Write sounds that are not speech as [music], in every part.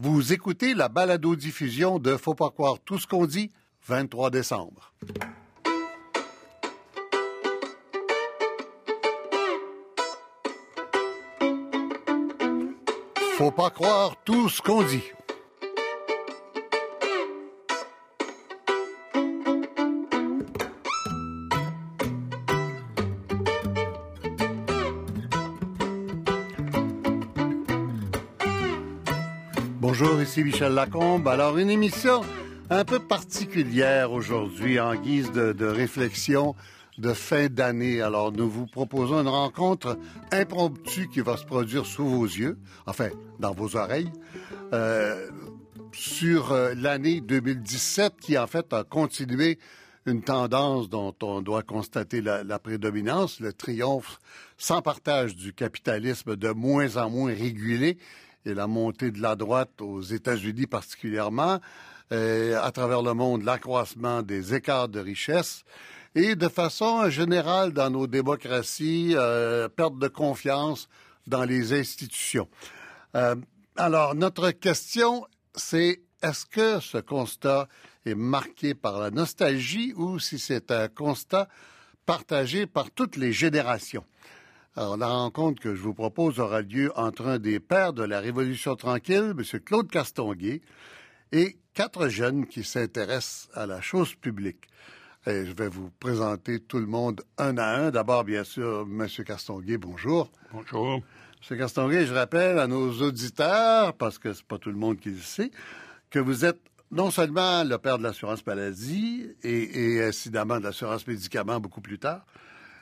Vous écoutez la balado-diffusion de Faut pas croire tout ce qu'on dit, 23 décembre. Faut pas croire tout ce qu'on dit. Bonjour, ici Michel Lacombe. Alors, une émission un peu particulière aujourd'hui en guise de, réflexion de fin d'année. Alors, nous vous proposons une rencontre impromptue qui va se produire sous vos yeux, enfin, dans vos oreilles, euh, sur euh, l'année 2017 qui, en fait, a continué une tendance dont on doit constater la, prédominance, le triomphe sans partage du capitalisme de moins en moins régulé et la montée de la droite aux États-Unis particulièrement, euh, à travers le monde, l'accroissement des écarts de richesse et de façon générale dans nos démocraties, euh, perte de confiance dans les institutions. Euh, alors, notre question, c'est est-ce que ce constat est marqué par la nostalgie ou si c'est un constat partagé par toutes les générations? Alors, la rencontre que je vous propose aura lieu entre un des pères de la Révolution tranquille, M. Claude Castonguay, et quatre jeunes qui s'intéressent à la chose publique. Et je vais vous présenter tout le monde un à un. D'abord, bien sûr, M. Castonguay, bonjour. Bonjour. M. Castonguay, je rappelle à nos auditeurs, parce que c'est pas tout le monde qui le sait, que vous êtes non seulement le père de l'assurance maladie et, et incidemment de l'assurance médicaments beaucoup plus tard,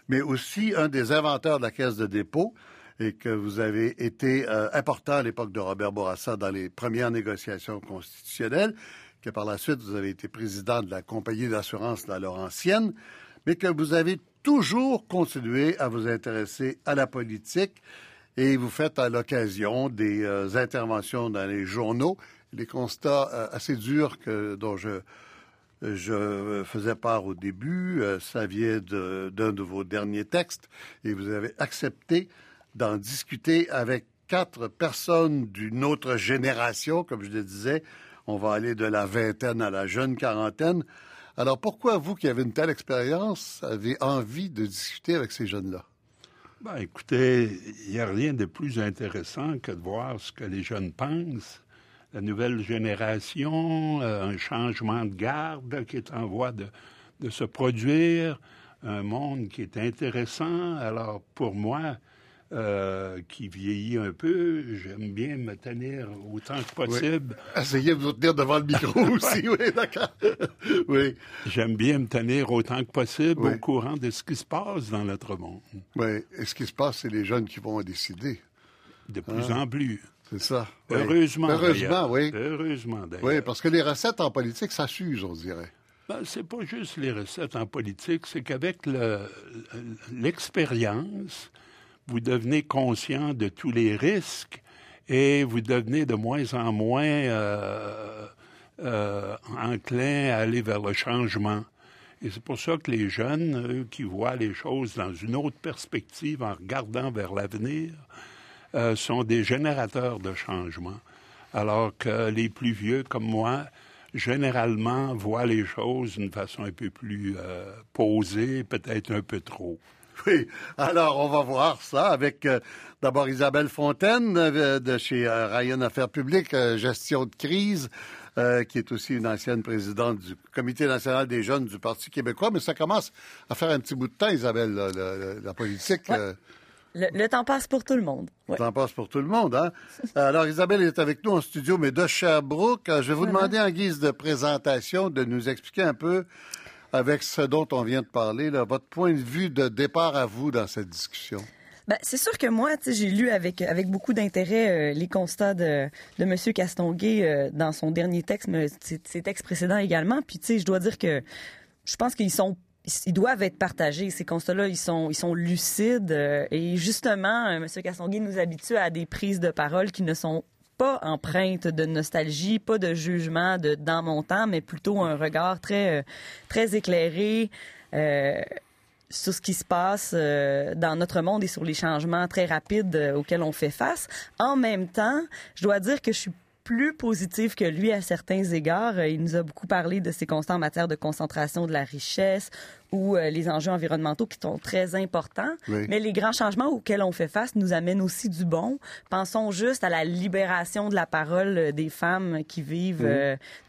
mais aussi un des inventeurs de la caisse de dépôt et que vous avez été euh, important à l'époque de Robert Bourassa dans les premières négociations constitutionnelles, que par la suite vous avez été président de la compagnie d'assurance La Laurentienne, mais que vous avez toujours continué à vous intéresser à la politique et vous faites à l'occasion des euh, interventions dans les journaux. Des constats euh, assez durs que dont je je faisais part au début, euh, ça vient d'un de, vos derniers textes, et vous avez accepté d'en discuter avec quatre personnes d'une autre génération, comme je le disais. On va aller de la vingtaine à la jeune quarantaine. Alors pourquoi vous, qui avez une telle expérience, avez envie de discuter avec ces jeunes-là? Ben, écoutez, il n'y a rien de plus intéressant que de voir ce que les jeunes pensent la nouvelle génération, euh, un changement de garde qui est en voie de, de, se produire, un monde qui est intéressant. Alors pour moi, euh, qui vieillit un peu, j'aime bien me tenir autant que possible. Oui. [laughs] Essayez de vous tenir devant le micro [laughs] aussi, oui, d'accord. [laughs] oui. J'aime bien me tenir autant que possible oui. au courant de ce qui se passe dans notre monde. Oui, et ce qui se passe, c'est les jeunes qui vont décider. De plus hein? en plus. C'est ça. Heureusement. Oui. Heureusement, oui. Heureusement, d'ailleurs. Oui, parce que les recettes en politique, ça s'use, on dirait. Ben, c'est pas juste les recettes en politique, c'est qu'avec l'expérience, vous devenez conscient de tous les risques et vous devenez de moins en moins euh, euh, enclin à aller vers le changement. Et c'est pour ça que les jeunes, eux, qui voient les choses dans une autre perspective en regardant vers l'avenir, euh, sont des générateurs de changement, alors que les plus vieux comme moi, généralement, voient les choses d'une façon un peu plus euh, posée, peut-être un peu trop. Oui, alors on va voir ça avec euh, d'abord Isabelle Fontaine euh, de chez euh, Ryan Affaires publiques, gestion de crise, qui est aussi une ancienne présidente du Comité national des jeunes du Parti québécois. Mais ça commence à faire un petit bout de temps, Isabelle, la, la, la politique. Ouais. Le, le, temps passe pour tout le monde. Ouais. Le temps passe pour tout le monde, hein? Alors, Isabelle est avec nous en studio, mais de Sherbrooke. Je vais vous demander, en guise de présentation, de nous expliquer un peu, avec ce dont on vient de parler, là, votre point de vue de départ à vous dans cette discussion. Ben, c'est sûr que moi, j'ai lu avec avec beaucoup d'intérêt euh, les constats de, de M. Castonguay euh, dans son dernier texte, mais ses, ses textes précédents également. Puis, tu sais, je dois dire que je pense qu'ils sont ils doivent être partagés. Ces constats-là, ils sont, lucides. Euh, et justement, euh, M. Castonguay nous habitue à des prises de parole qui ne sont pas empreintes de nostalgie, pas de jugement de dans mon temps, mais plutôt un regard très, euh, éclairé. Sur ce qui se passe dans notre monde et sur les changements très rapides auxquels on fait face. En même temps, je dois dire que je suis plus positive que lui à certains égards. Euh, il nous a beaucoup parlé de ses constats en matière de concentration de la richesse ou euh, les enjeux environnementaux qui sont très importants. Mais les grands changements auxquels on fait face nous amènent aussi du bon. Pensons juste à la libération de la parole euh, des femmes qui vivent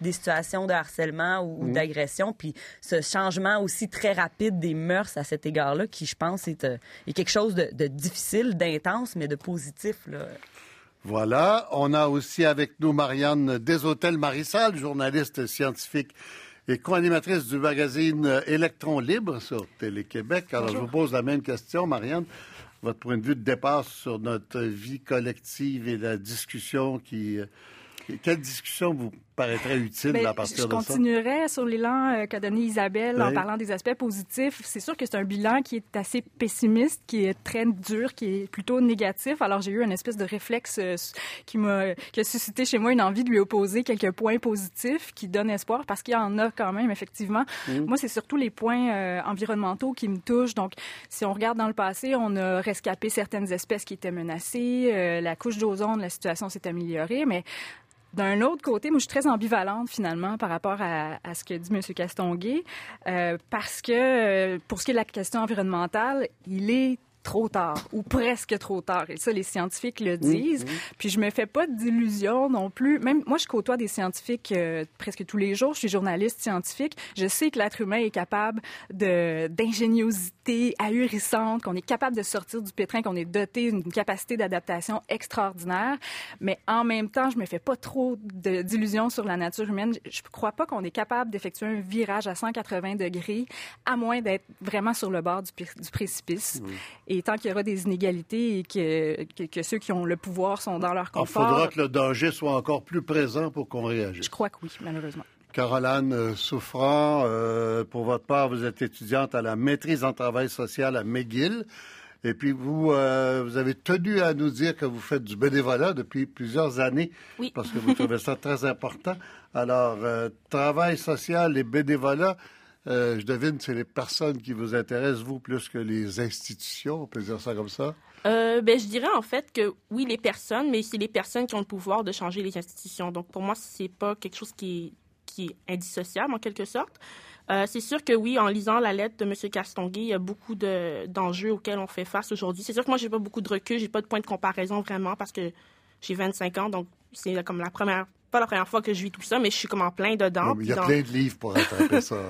des situations de harcèlement ou, d'agression, puis ce changement aussi très rapide des mœurs à cet égard-là, qui je pense est, est quelque chose de, de difficile, d'intense, mais de positif. Là. Voilà. On a aussi avec nous Marianne Deshôtels Marissal, journaliste scientifique et co-animatrice du magazine Électron Libre sur Télé-Québec. Alors, je vous pose la même question, Marianne. Votre point de vue de départ sur notre vie collective et la discussion qui. Quelle discussion vous paraîtrait utile ben, à partir de ça? Je continuerais sur l'élan euh, qu'a donné Isabelle en parlant des aspects positifs. C'est sûr que c'est un bilan qui est assez pessimiste, qui est très dur, qui est plutôt négatif. Alors j'ai eu une espèce de réflexe euh, qui m'a qui a suscité chez moi une envie de lui opposer quelques points positifs qui donnent espoir parce qu'il y en a quand même effectivement. Mmh. Moi c'est surtout les points euh, environnementaux qui me touchent. Donc si on regarde dans le passé, on a rescapé certaines espèces qui étaient menacées, la couche d'ozone, la situation s'est améliorée, mais d'un autre côté, moi, je suis très ambivalente finalement par rapport à, ce que dit M. Castonguay, euh, parce que euh, pour ce qui est de la question environnementale, il est trop tard ou presque trop tard. Et ça, les scientifiques le disent. Puis je me fais pas d'illusions non plus. Même moi, je côtoie des scientifiques euh, presque tous les jours. Je suis journaliste scientifique. Je sais que l'être humain est capable de d'ingéniosité ahurissante, qu'on est capable de sortir du pétrin, qu'on est doté d'une capacité d'adaptation extraordinaire. Mais en même temps, je me fais pas trop d'illusions sur la nature humaine. Je crois pas qu'on est capable d'effectuer un virage à 180 degrés, à moins d'être vraiment sur le bord du, du précipice. Et et tant qu'il y aura des inégalités et que, que, ceux qui ont le pouvoir sont dans leur confort... Il faudra que le danger soit encore plus présent pour qu'on réagisse. Je crois que oui, malheureusement. Caroline euh, Souffrant, euh, pour votre part, vous êtes étudiante à la maîtrise en travail social à McGill. Et puis vous, euh, vous avez tenu à nous dire que vous faites du bénévolat depuis plusieurs années, oui. parce que vous trouvez ça [laughs] très important. Alors, travail social et bénévolat, euh, je devine que c'est les personnes qui vous intéressent, vous, plus que les institutions. On peut dire ça comme ça? Euh, ben, je dirais en fait que oui, les personnes, mais c'est les personnes qui ont le pouvoir de changer les institutions. Donc, pour moi, c'est pas quelque chose qui est, indissociable, en quelque sorte. Euh, c'est sûr que oui, en lisant la lettre de M. Castonguay, il y a beaucoup d'enjeux auxquels on fait face aujourd'hui. C'est sûr que moi, j'ai pas beaucoup de recul, j'ai pas de point de comparaison vraiment parce que j'ai 25 ans, donc c'est comme la première pas la première fois que je vis tout ça, mais je suis comme en plein dedans. il y a plein de livres pour rattraper ça. [laughs]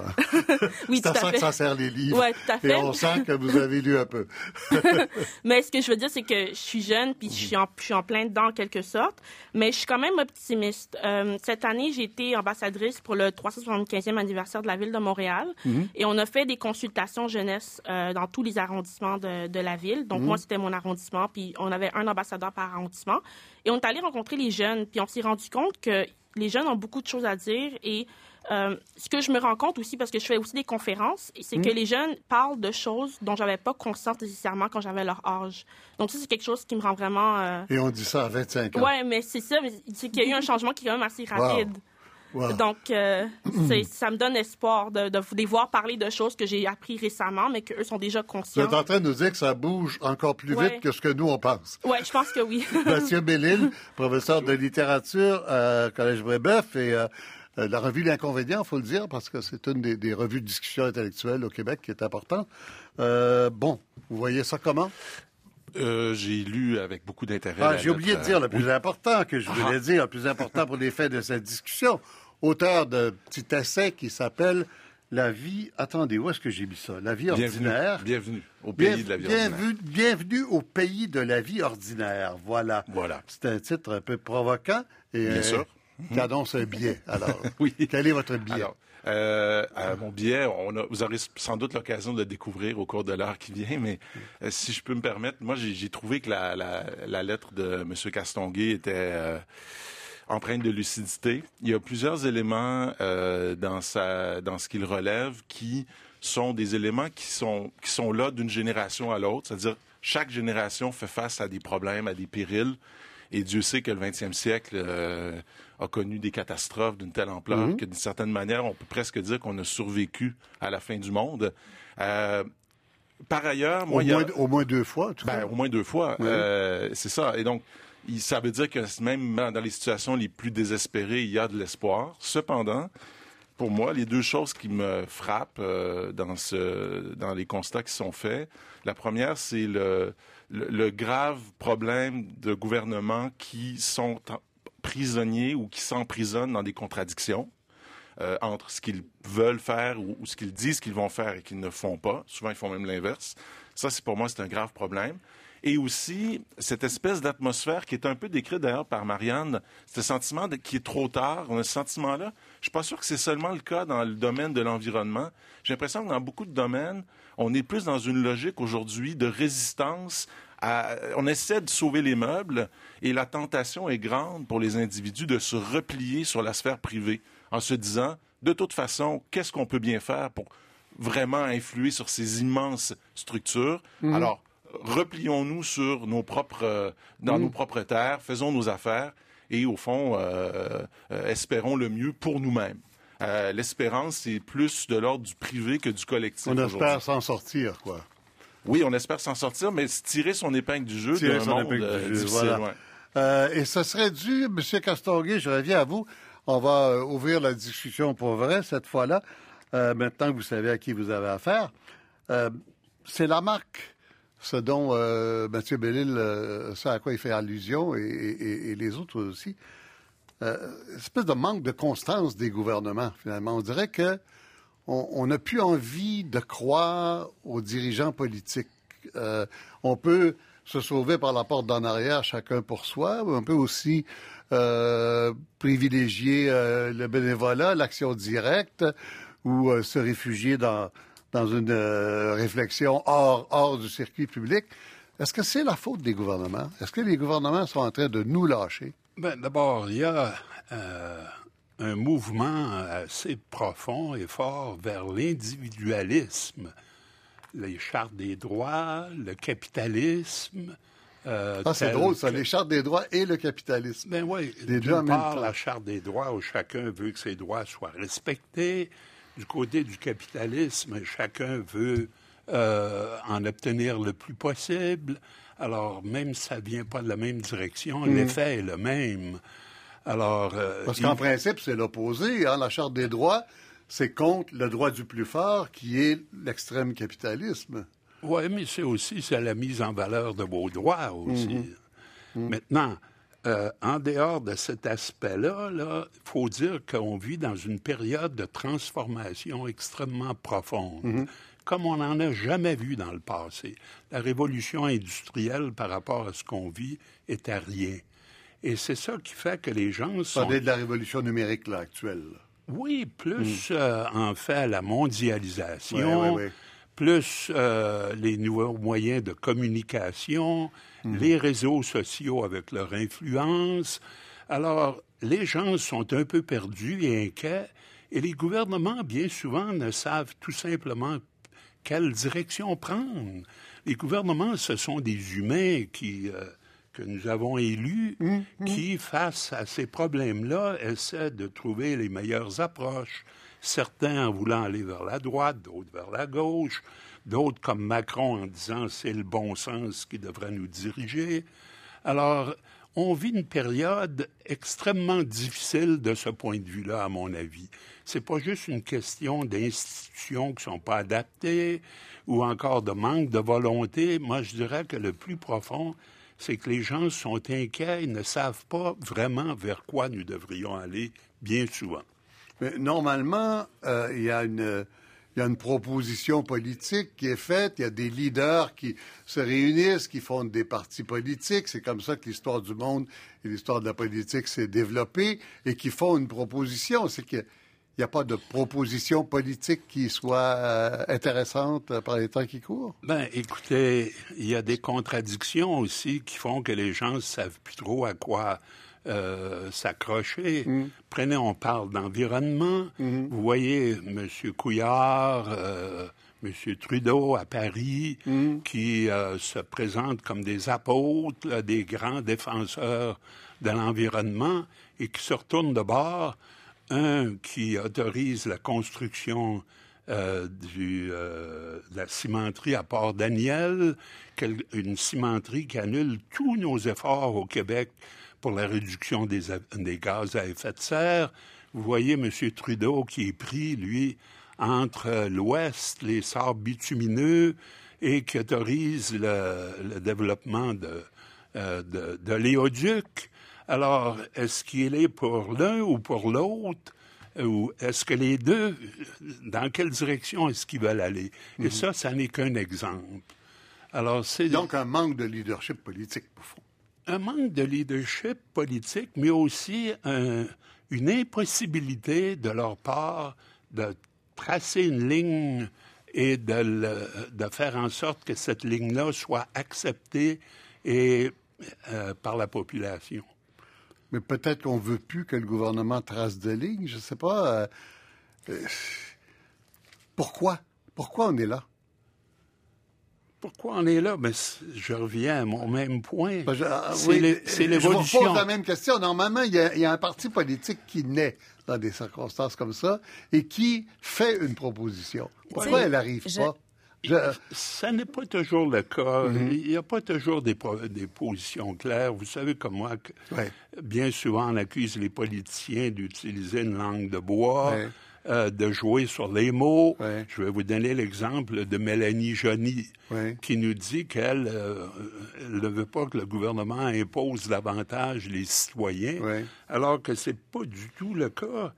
[laughs] oui, tout à, ça que ça sert les livres. Ouais, tout à fait. Et on sent que vous avez lu un peu. [laughs] mais ce que je veux dire, c'est que je suis jeune, puis je suis, en, je suis en plein dedans en quelque sorte, mais je suis quand même optimiste. Euh, cette année, j'ai été ambassadrice pour le 375e anniversaire de la ville de Montréal, mhm. et on a fait des consultations jeunesse euh, dans tous les arrondissements de, de la ville. Donc mhm. moi, c'était mon arrondissement, puis on avait un ambassadeur par arrondissement. Et on est allé rencontrer les jeunes, puis on s'est rendu compte que les jeunes ont beaucoup de choses à dire et euh, ce que je me rends compte aussi, parce que je fais aussi des conférences, c'est que mmh. les jeunes parlent de choses dont j'avais pas conscience nécessairement quand j'avais leur âge. Donc ça, c'est quelque chose qui me rend vraiment... Euh, et on dit ça à 25 ans. Ouais, mais c'est ça, c'est qu'il y a eu un changement qui est quand même assez rapide. Donc, euh, ça me donne espoir de, de, les voir parler de choses que j'ai appris récemment, mais qu'eux sont déjà conscients. Vous êtes en train de nous dire que ça bouge encore plus vite que ce que nous, on pense. Oui, je pense que oui. [laughs] Monsieur Bellil, professeur de littérature à Collège Brébeuf et euh, euh, la revue L'Inconvénient, il faut le dire, parce que c'est une des, revues de discussion intellectuelle au Québec qui est importante. bon, vous voyez ça comment? J'ai lu avec beaucoup d'intérêt. Ah, j'ai oublié de dire le plus important que je voulais ah. dire, le plus important pour les faits de cette discussion auteur d'un petit essai qui s'appelle La vie. Attendez, où est-ce que j'ai mis ça? La vie ordinaire. Bienvenue au pays de la vie ordinaire. Bienvenue au pays de la vie ordinaire. Voilà. Voilà. C'est un titre un peu provoquant. Et, Bien sûr. Qui annonce un billet. Alors, [laughs] oui. quel est votre billet? Euh, mon billet, on a, vous aurez sans doute l'occasion de le découvrir au cours de l'heure qui vient, mais euh, si je peux me permettre, moi j'ai trouvé que la, la, lettre de M. Castonguay était euh, empreinte de lucidité. Il y a plusieurs éléments euh, dans, sa, dans ce qu'il relève qui sont des éléments qui sont, qui sont là d'une génération à l'autre. C'est-à-dire, chaque génération fait face à des problèmes, à des périls. Et Dieu sait que le 20e siècle euh, a connu des catastrophes d'une telle ampleur mm-hmm. que, d'une certaine manière, on peut presque dire qu'on a survécu à la fin du monde. Euh, par ailleurs, moi, au, moins, au moins deux fois, tout ben, Au moins deux fois, c'est ça. Et donc, ça veut dire que même dans les situations les plus désespérées, il y a de l'espoir. Cependant, pour moi, les deux choses qui me frappent euh, dans, ce, dans les constats qui sont faits, la première, c'est le, le, grave problème de gouvernements qui sont prisonniers ou qui s'emprisonnent dans des contradictions. Euh, entre ce qu'ils veulent faire ou, ce qu'ils disent qu'ils vont faire et qu'ils ne font pas. Souvent, ils font même l'inverse. Ça, c'est pour moi, c'est un grave problème et aussi cette espèce d'atmosphère qui est un peu décrite d'ailleurs par Marianne, ce sentiment qui est trop tard. On a ce sentiment-là. Je suis pas sûr que c'est seulement le cas dans le domaine de l'environnement. J'ai l'impression que dans beaucoup de domaines, on est plus dans une logique aujourd'hui de résistance. on essaie de sauver les meubles et la tentation est grande pour les individus de se replier sur la sphère privée en se disant, de toute façon, qu'est-ce qu'on peut bien faire pour vraiment influer sur ces immenses structures? Mhm. Alors, replions-nous sur nos propres, euh, dans mm. nos propres terres, faisons nos affaires et au fond, euh, euh, espérons le mieux pour nous-mêmes. L'espérance, c'est plus de l'ordre du privé que du collectif. On espère s'en sortir, quoi. Oui, on espère s'en sortir, mais tirer son épingle du jeu d'un monde difficile. et ce serait dû, M. Castonguay, je reviens à vous. On va ouvrir la discussion pour vrai cette fois-là. maintenant que vous savez à qui vous avez affaire, c'est la marque ce dont euh, Mathieu Bellil, euh, ce à quoi il fait allusion, et, les autres aussi, euh, espèce de manque de constance des gouvernements, finalement. On dirait que on n'a plus envie de croire aux dirigeants politiques. Euh, on peut se sauver par la porte d'en arrière, chacun pour soi, ou on peut aussi privilégier le bénévolat, l'action directe, ou se réfugier dans dans une euh, réflexion hors, hors du circuit public. Est-ce que c'est la faute des gouvernements? Est-ce que les gouvernements sont en train de nous lâcher? Ben, D'abord, il y a euh, un mouvement assez profond et fort vers l'individualisme. Les chartes des droits, le capitalisme. Euh, ah, c'est drôle, ça, les chartes des droits et le capitalisme. Ben oui, d'une part, la charte des droits où chacun veut que ses droits soient respectés du côté du capitalisme, chacun veut euh, en obtenir le plus possible. Alors, même si ça ne vient pas de la même direction, mm. l'effet est le même. Alors, euh, Parce qu'en principe, c'est l'opposé. Hein? La Charte des droits, c'est contre le droit du plus fort, qui est l'extrême capitalisme. Oui, mais c'est aussi c'est la mise en valeur de vos droits aussi. Mm-hmm. Mm. Maintenant, euh, en dehors de cet aspect-là, il faut dire qu'on vit dans une période de transformation extrêmement profonde. Comme on n'en a jamais vu dans le passé. La révolution industrielle par rapport à ce qu'on vit est à rien. Et c'est ça qui fait que les gens sont... Vous parlez de la révolution numérique là, actuelle. Oui, plus mm. euh, en fait la mondialisation, plus euh, les nouveaux moyens de communication, Mhm. les réseaux sociaux avec leur influence. Alors, les gens sont un peu perdus et inquiets, et les gouvernements, bien souvent, ne savent tout simplement quelle direction prendre. Les gouvernements, ce sont des humains qui, euh, que nous avons élus, mhm. qui, face à ces problèmes-là, essaient de trouver les meilleures approches. Certains en voulant aller vers la droite, d'autres vers la gauche, d'autres comme Macron en disant c'est le bon sens qui devrait nous diriger. Alors, on vit une période extrêmement difficile de ce point de vue-là, à mon avis. C'est pas juste une question d'institutions qui sont pas adaptées ou encore de manque de volonté. Moi, je dirais que le plus profond, c'est que les gens sont inquiets et ne savent pas vraiment vers quoi nous devrions aller bien souvent. Mais normalement, euh, il y a une il y a une proposition politique qui est faite, il y a des leaders qui se réunissent, qui fondent des partis politiques. C'est comme ça que l'histoire du monde et l'histoire de la politique s'est développée et qui font une proposition. C'est qu'il n'y a pas de proposition politique qui soit euh, intéressante par les temps qui courent? Ben, écoutez, il y a des contradictions aussi qui font que les gens ne savent plus trop à quoi euh, s'accrocher. Mm. Prenez, on parle d'environnement. Mm-hmm. Vous voyez M. Couillard, euh, M. Trudeau à Paris, mm. qui euh, se présentent comme des apôtres, des grands défenseurs de l'environnement, et qui se retournent de bord. Un qui autorise la construction euh, du, euh, de la cimenterie à Port-Daniel, une cimenterie qui annule tous nos efforts au Québec pour la réduction des, des gaz à effet de serre. Vous voyez M. Trudeau qui est pris, lui, entre l'Ouest, les sables bitumineux, et qui autorise le, développement de, euh, de, de l'éoduc. Alors, est-ce qu'il est pour l'un ou pour l'autre? Ou est-ce que les deux, dans quelle direction est-ce qu'ils veulent aller? Et mhm. ça, ça n'est qu'un exemple. Alors, c'est... Donc, un manque de leadership politique, au fond. Un manque de leadership politique, mais aussi une impossibilité de leur part de tracer une ligne et de, faire en sorte que cette ligne-là soit acceptée euh, par la population. Mais peut-être qu'on veut plus que le gouvernement trace de ligne, je ne sais pas. Euh, euh, pourquoi? Pourquoi on est là? Pourquoi on est là? Mais ben, je reviens à mon même point. Ben, ah, c'est l'évolution. Je vous pose la même question. Normalement, il y, a, il y, a, un parti politique qui naît dans des circonstances comme ça et qui fait une proposition. Pourquoi elle n'arrive pas? Ça n'est pas toujours le cas. Mhm. Il n'y a pas toujours des, des, positions claires. Vous savez comme moi, que bien souvent, on accuse les politiciens d'utiliser une langue de bois. Euh, de jouer sur les mots. Je vais vous donner l'exemple de Mélanie Johnny, qui nous dit qu'elle euh, ne veut pas que le gouvernement impose davantage les citoyens, alors que c'est pas du tout le cas.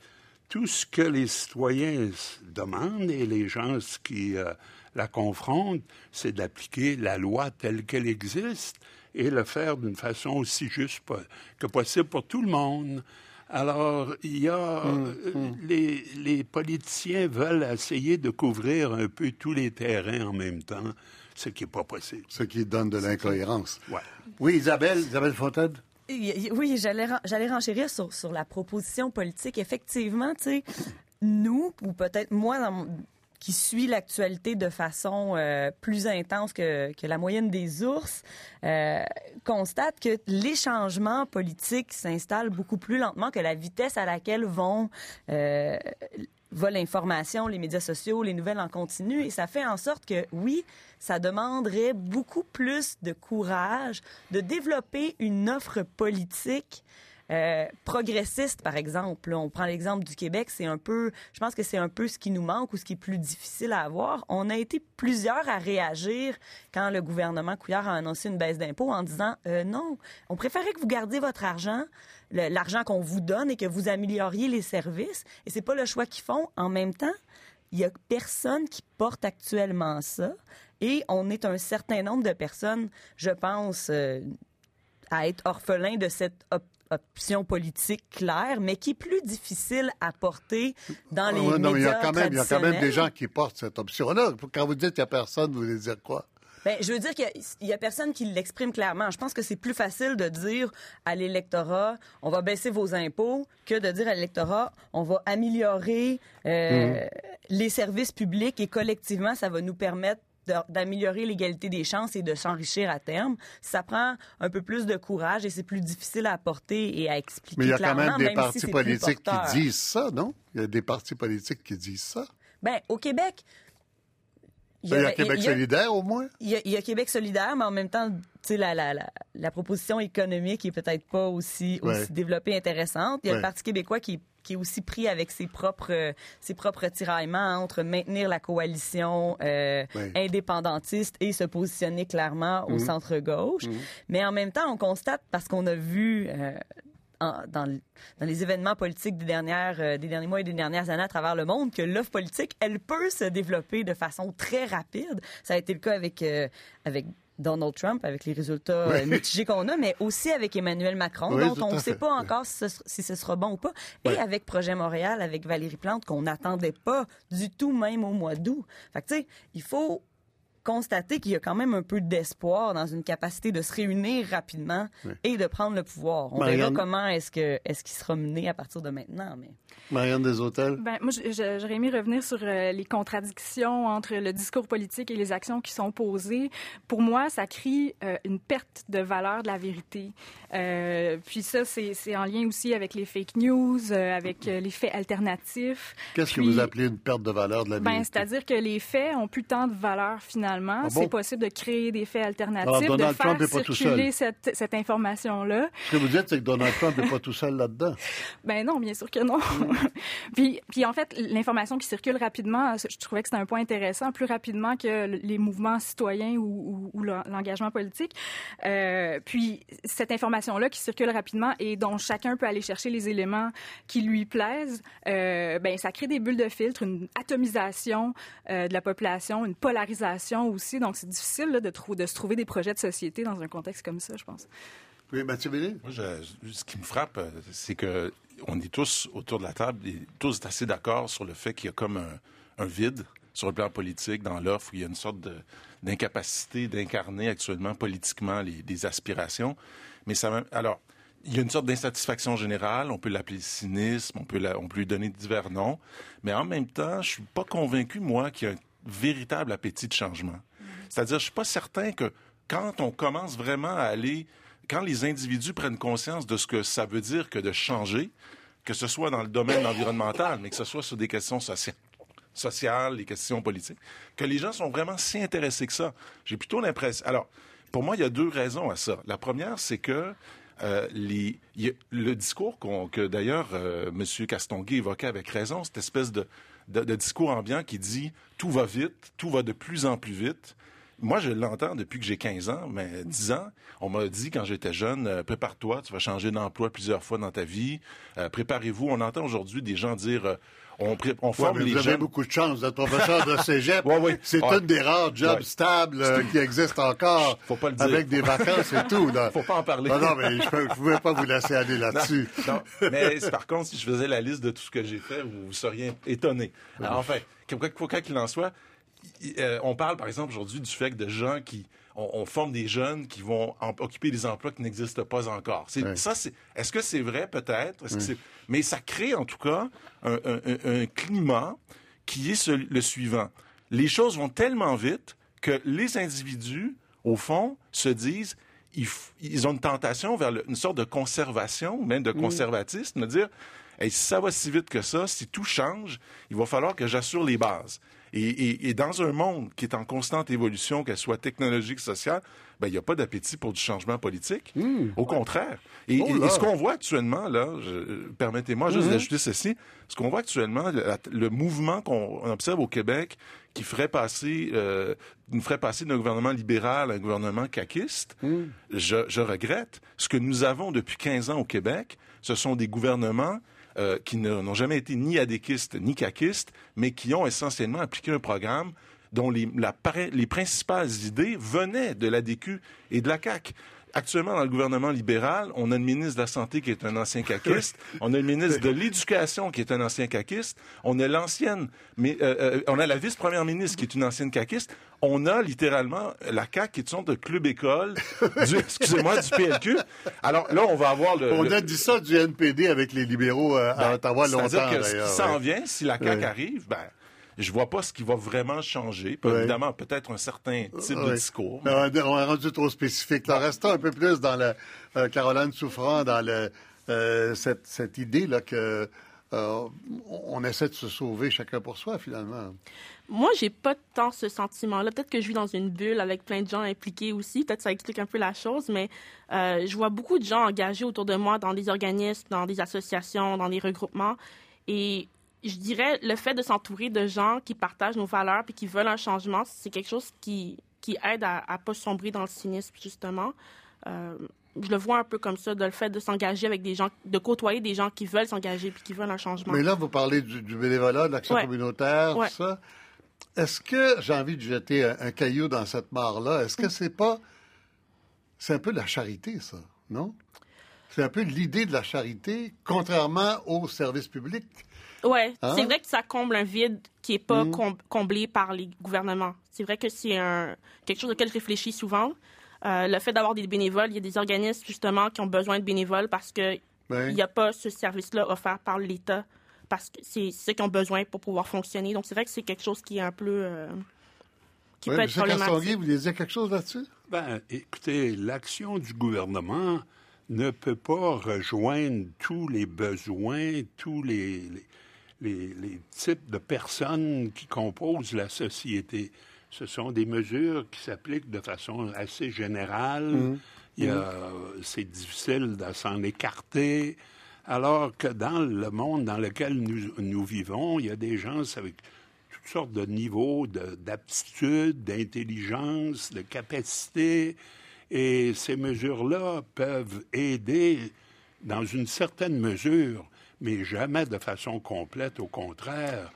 Tout ce que les citoyens demandent et les gens qui euh, la confrontent, c'est d'appliquer la loi telle qu'elle existe et le faire d'une façon aussi juste que possible pour tout le monde. Alors, il y a hum, euh, hum. Les, les, politiciens veulent essayer de couvrir un peu tous les terrains en même temps, ce qui n'est pas possible. Ce qui donne de l'incohérence. Oui, Isabelle, Isabelle Fontaine? Oui, j'allais, j'allais renchérir sur, sur la proposition politique. Effectivement, tu sais, nous, ou peut-être moi, dans qui suit l'actualité de façon euh, plus intense que, que, la moyenne des ours, euh, constate que les changements politiques s'installent beaucoup plus lentement que la vitesse à laquelle vont euh, va l'information, les médias sociaux, les nouvelles en continu. Et ça fait en sorte que, oui, ça demanderait beaucoup plus de courage de développer une offre politique euh, progressiste, par exemple. on prend l'exemple du Québec, c'est un peu, je pense que c'est un peu ce qui nous manque ou ce qui est plus difficile à avoir. On a été plusieurs à réagir quand le gouvernement Couillard a annoncé une baisse d'impôts en disant euh, non, on préférait que vous gardiez votre argent, l'argent qu'on vous donne et que vous amélioriez les services. Et c'est pas le choix qu'ils font. En même temps, il y a personne qui porte actuellement ça. Et on est un certain nombre de personnes, je pense, euh, à être orphelins de cette option politique claire, mais qui est plus difficile à porter dans les médias il y a quand même, Il y a quand même des gens qui portent cette option-là. Quand vous dites qu'il n'y a personne, vous voulez dire quoi? Ben, je veux dire qu'il y, a personne qui l'exprime clairement. Je pense que c'est plus facile de dire à l'électorat, on va baisser vos impôts, que de dire à l'électorat, on va améliorer euh, mmh. les services publics et collectivement, ça va nous permettre d'améliorer l'égalité des chances et de s'enrichir à terme. Ça prend un peu plus de courage et c'est plus difficile à apporter et à expliquer Mais il y a quand même des partis politiques qui disent ça, non? Il y a des partis politiques qui disent ça. Ben, au Québec, il y, a, Québec solidaire, au moins? Il y, a, Québec solidaire, mais en même temps, la, la, la, la, proposition économique est peut-être pas aussi, aussi développée, intéressante. Il y a le Parti québécois qui est qui est aussi pris avec ses propres ses propres tiraillements entre maintenir la coalition euh, indépendantiste et se positionner clairement au mhm. centre gauche. Mhm. Mais en même temps, on constate parce qu'on a vu euh, dans, dans, les événements politiques des dernières euh, des derniers mois et des dernières années à travers le monde que l'offre politique elle peut se développer de façon très rapide. Ça a été le cas avec avec Donald Trump avec les résultats euh, mitigés qu'on a, mais aussi avec Emmanuel Macron, dont on ne sait pas encore si ce, sera bon ou pas, et avec Projet Montréal, avec Valérie Plante, qu'on n'attendait pas du tout, même au mois d'août. Fait que, tu sais, il faut constater qu'il y a quand même un peu d'espoir dans une capacité de se réunir rapidement et de prendre le pouvoir. On verra comment est-ce que est-ce qu'il sera mené à partir de maintenant. Mais Marianne des Hôtels? Ben, moi, j'aurais aimé revenir sur euh, les contradictions entre le discours politique et les actions qui sont posées. Pour moi, ça crie euh, une perte de valeur de la vérité. Euh, puis ça, c'est en lien aussi avec les fake news, avec les faits alternatifs. Qu'est-ce que vous appelez une perte de valeur de la ben, vérité? C'est-à-dire que les faits ont plus tant de valeur finalement. Ah c'est possible de créer des faits alternatifs, de faire circuler cette, cette information-là. Ce que vous dites, c'est que Donald Trump n'est pas tout seul là-dedans. [laughs] Ben non, bien sûr que non. [laughs] puis, puis en fait, l'information qui circule rapidement, je trouvais que c'était un point intéressant, plus rapidement que les mouvements citoyens ou, ou, l'engagement politique. Euh, puis cette information-là qui circule rapidement et dont chacun peut aller chercher les éléments qui lui plaisent, euh, ben ça crée des bulles de filtre, une atomisation euh, de la population, une polarisation aussi. Donc c'est difficile là, de, de se trouver des projets de société dans un contexte comme ça, je pense. Oui, Mathieu Béné? Moi, ce qui me frappe, euh, c'est que on est tous autour de la table, et tous assez d'accord sur le fait qu'il y a comme un, vide sur le plan politique dans l'offre, où il y a une sorte d'incapacité d'incarner actuellement politiquement les, aspirations. Mais ça, alors, il y a une sorte d'insatisfaction générale. On peut l'appeler cynisme, on peut, on peut lui donner divers noms. Mais en même temps, je suis pas convaincu, moi, qu'il y a un véritable appétit de changement. C'est-à-dire, je suis pas certain que quand on commence vraiment à aller quand les individus prennent conscience de ce que ça veut dire que de changer, que ce soit dans le domaine environnemental, mais que ce soit sur des questions sociales, sociales, les questions politiques, que les gens sont vraiment si intéressés que ça. J'ai plutôt l'impression. Alors, pour moi, il y a deux raisons à ça. La première, c'est que euh, le discours que d'ailleurs euh, M. Castonguay évoquait avec raison, cette espèce de, de, discours ambiant qui dit tout va vite, tout va de plus en plus vite, moi, je l'entends depuis que j'ai 15 ans, mais 10 ans. On m'a dit quand j'étais jeune, euh, prépare-toi, tu vas changer d'emploi plusieurs fois dans ta vie. Euh, préparez-vous. On entend aujourd'hui des gens dire, euh, on, on forme les vous avez beaucoup de chance d'être professeur de [laughs] cégep. C'est une des rares jobs stables qui existent encore. Faut pas le dire. Avec des vacances et tout. Là. Faut pas en parler. Non, non, mais je ne pouvais pas vous laisser aller là-dessus. Mais par contre, si je faisais la liste de tout ce que j'ai fait, vous, seriez étonné. enfin, quoi qu'il en soit, euh, on parle, par exemple, aujourd'hui du fait que de gens qui... On, forme des jeunes qui vont occuper des emplois qui n'existent pas encore. Ça, c'est... Est-ce que c'est vrai? Peut-être? Mais ça crée, en tout cas, un, climat qui est le suivant. Les choses vont tellement vite que les individus, au fond, se disent ils, ont une tentation vers une sorte de conservation, même de conservatisme, de dire si ça va si vite que ça, si tout change, il va falloir que j'assure les bases. Et, dans un monde qui est en constante évolution, qu'elle soit technologique, sociale, ben, il n'y a pas d'appétit pour du changement politique. Hmm. Au contraire. Et, oh ce qu'on voit actuellement, là, permettez-moi juste hmm. d'ajouter ceci, ce qu'on voit actuellement, le, mouvement qu'on observe au Québec qui ferait passer, euh, nous ferait passer d'un gouvernement libéral à un gouvernement caquiste, je, je regrette. Ce que nous avons depuis 15 ans au Québec, ce sont des gouvernements euh, qui n'ont jamais été ni adéquistes ni caquistes, mais qui ont essentiellement appliqué un programme dont les, les principales idées venaient de l'ADQ et de la CAQ. Actuellement, dans le gouvernement libéral, on a le ministre de la Santé qui est un ancien caquiste, [laughs] on a le ministre de l'Éducation qui est un ancien caquiste, on a l'ancienne, mais euh, euh, on a la vice-première ministre qui est une ancienne caquiste, on a littéralement la CAQ qui est une sorte de club école, du, [laughs] excusez-moi, du PLQ. Alors là, on va avoir le... On a dit ça du NPD avec les libéraux euh, à ben, Ottawa longtemps. C'est-à-dire que ce qui s'en vient, si la CAQ arrive, ben je vois pas ce qui va vraiment changer. Évidemment, peut-être un certain type de discours. On est rendu trop spécifique. Là, restons un peu plus dans le euh, Caroline Souffrant, dans le, euh, cette, cette idée là que euh, on essaie de se sauver chacun pour soi finalement. Moi, j'ai pas tant ce sentiment-là. Peut-être que je vis dans une bulle avec plein de gens impliqués aussi. Peut-être que ça explique un peu la chose, mais je vois beaucoup de gens engagés autour de moi dans des organismes, dans des associations, dans des regroupements. Et je dirais, le fait de s'entourer de gens qui partagent nos valeurs et qui veulent un changement, c'est quelque chose qui, qui aide à ne pas sombrer dans le cynisme, justement. Euh, je le vois un peu comme ça, de le fait de s'engager avec des gens, de côtoyer des gens qui veulent s'engager et qui veulent un changement. Mais là, vous parlez du, bénévolat, de l'action communautaire, tout ça. Est-ce que, j'ai envie de jeter un, caillou dans cette mare-là, est-ce que c'est pas, c'est un peu de la charité, ça, non? c'est un peu l'idée de la charité, contrairement au service public. Ouais, Hein? c'est vrai que ça comble un vide qui est pas com- comblé par les gouvernements. C'est vrai que c'est un quelque chose auquel je réfléchis souvent. Euh, le fait d'avoir des bénévoles, il y a des organismes justement qui ont besoin de bénévoles parce que Ouais. il n'y a pas ce service-là offert par l'État parce que c'est ceux qui ont besoin pour pouvoir fonctionner. Donc c'est vrai que c'est quelque chose qui est un peu euh, qui Ouais, peut être problématique. vous voulez dire quelque chose là-dessus? Ben, écoutez, l'action du gouvernement ne peut pas rejoindre tous les besoins, tous les, les, les- les types de personnes qui composent la société. Ce sont des mesures qui s'appliquent de façon assez générale. Y a- C'est difficile de s'en écarter. Alors que dans le monde dans lequel nous, nous vivons, il y a des gens avec toutes sortes de niveaux de- d'aptitude, d'intelligence, de capacité. Et ces mesures-là peuvent aider dans une certaine mesure, mais jamais de façon complète, au contraire.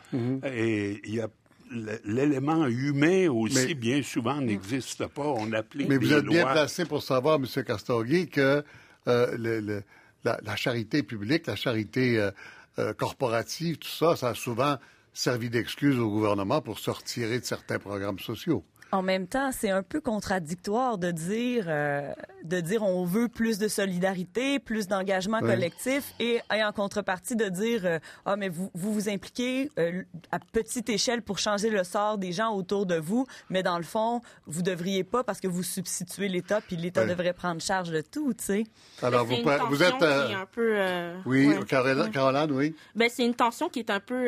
Et il y a l- l'élément humain aussi, Mais- bien souvent, n'existe pas. On applique Mais vous des êtes bien placé pour savoir, M. Castonguay, que euh, le- le- la, la charité publique, la charité euh, euh, corporative, tout ça, ça a souvent servi d'excuse au gouvernement pour se retirer de certains programmes sociaux. En même temps, c'est un peu contradictoire de dire, euh, de dire on veut plus de solidarité, plus d'engagement Ouais. collectif, et, et en contrepartie de dire euh, ah mais vous vous, vous impliquez euh, à petite échelle pour changer le sort des gens autour de vous, mais dans le fond vous devriez pas parce que vous substituez l'État, puis l'État Ouais. devrait prendre charge de tout, tu sais. Alors, vous, une vous êtes... euh, un peu euh, oui, ouais. Caroline, Ouais. Caroline, oui. Ben, c'est une tension qui est un peu.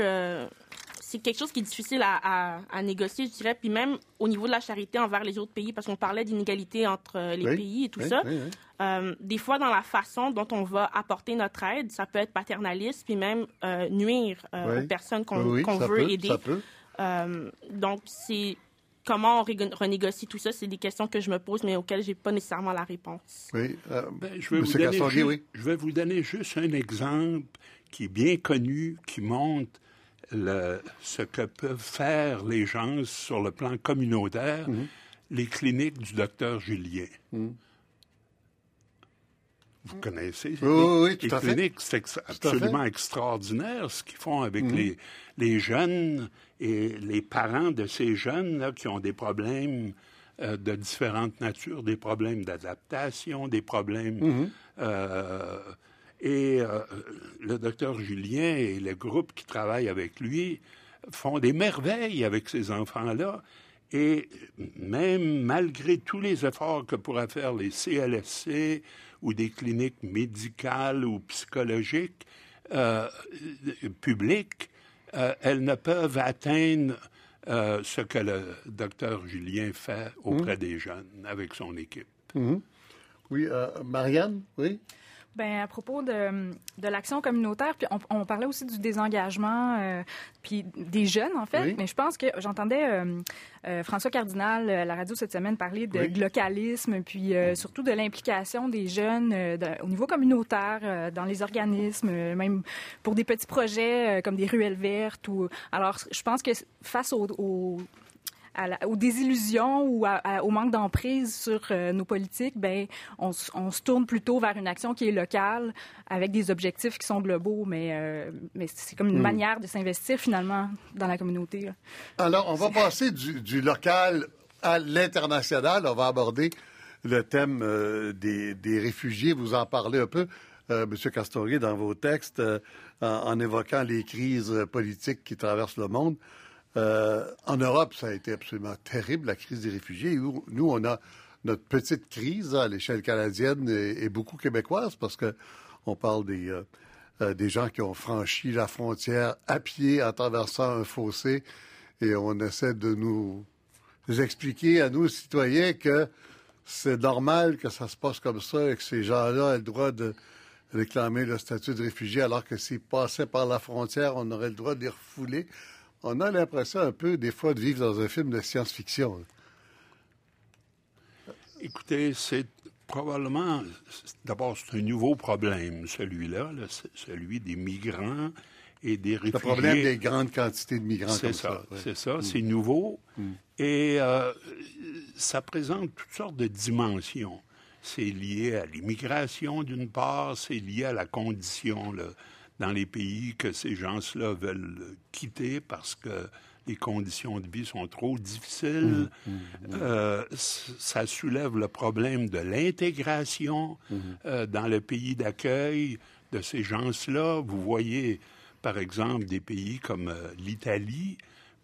C'est quelque chose qui est difficile à, à- à négocier, je dirais. Puis même au niveau de la charité envers les autres pays, parce qu'on parlait d'inégalité entre euh, les Oui, pays et tout oui, ça. oui, oui. Euh, des fois, dans la façon dont on va apporter notre aide, ça peut être paternaliste, puis même euh, nuire euh, Oui. aux personnes qu'on veut peut, aider. Ça peut. Euh, donc, c'est comment on renégocie tout ça, c'est des questions que je me pose, mais auxquelles j'ai pas nécessairement la réponse. Oui. euh, Ben, je, vais vous donner juste, oui. je vais vous donner juste un exemple qui est bien connu, qui montre le- ce que peuvent faire les gens sur le plan communautaire, Mhm. les cliniques du docteur Julien. Vous connaissez Oui, oui, oui, tout les à fait. cliniques, c'est ex- absolument extraordinaire ce qu'ils font avec Mhm. les, les jeunes et les parents de ces jeunes là, qui ont des problèmes euh, de différentes natures, des problèmes d'adaptation, des problèmes... Mhm. euh, et euh, le docteur Julien et le groupe qui travaille avec lui font des merveilles avec ces enfants-là. Et même malgré tous les efforts que pourraient faire les CLSC ou des cliniques médicales ou psychologiques euh, publiques, euh, elles ne peuvent atteindre euh, ce que le docteur Julien fait auprès des jeunes avec son équipe. Oui, euh, Marianne, oui? Ben à propos de, de l'action communautaire, puis on, on parlait aussi du désengagement, euh, puis des jeunes en fait. Oui. Mais je pense que j'entendais euh, euh, François Cardinal à la radio cette semaine parler de Oui. localisme, puis surtout de l'implication des jeunes de- au niveau communautaire dans les organismes, même pour des petits projets comme des ruelles vertes. Ou alors je pense que face au, au à la- aux désillusions ou à- à- au manque d'emprise sur euh, nos politiques, ben on, se tourne plutôt vers une action qui est locale avec des objectifs qui sont globaux, mais, euh, mais c'est comme une manière de s'investir finalement dans la communauté. là. Alors, on va passer du, du local à l'international. On va aborder le thème euh, des, des réfugiés. Vous en parlez un peu, euh, M. Castorier, dans vos textes, euh, en, en évoquant les crises politiques qui traversent le monde. Euh, en Europe, ça a été absolument terrible, la crise des réfugiés. Nous, on a notre petite crise à l'échelle canadienne et, et beaucoup québécoise parce que on parle des, euh, euh, des gens qui ont franchi la frontière à pied en traversant un fossé et on essaie de nous expliquer à nous, citoyens, que c'est normal que ça se passe comme ça et que ces gens-là aient le droit de réclamer le statut de réfugié alors que s'ils passaient par la frontière, on aurait le droit de les refouler. On a l'impression un peu, des fois, de vivre dans un film de science-fiction. Écoutez, c'est probablement, d'abord, c'est un nouveau problème, celui-là, là, celui des migrants et des réfugiés. Le problème des grandes quantités de migrants C'est ça, ça. ouais. Mm. c'est ça, c'est nouveau. Et euh, ça présente toutes sortes de dimensions. c'est lié à l'immigration d'une part, c'est lié à la condition là, dans les pays que ces gens-là veulent quitter parce que les conditions de vie sont trop difficiles. Mmh, mmh, euh, ça soulève le problème de l'intégration mmh. euh, dans le pays d'accueil de ces gens-là. Vous voyez, par exemple, des pays comme euh, l'Italie,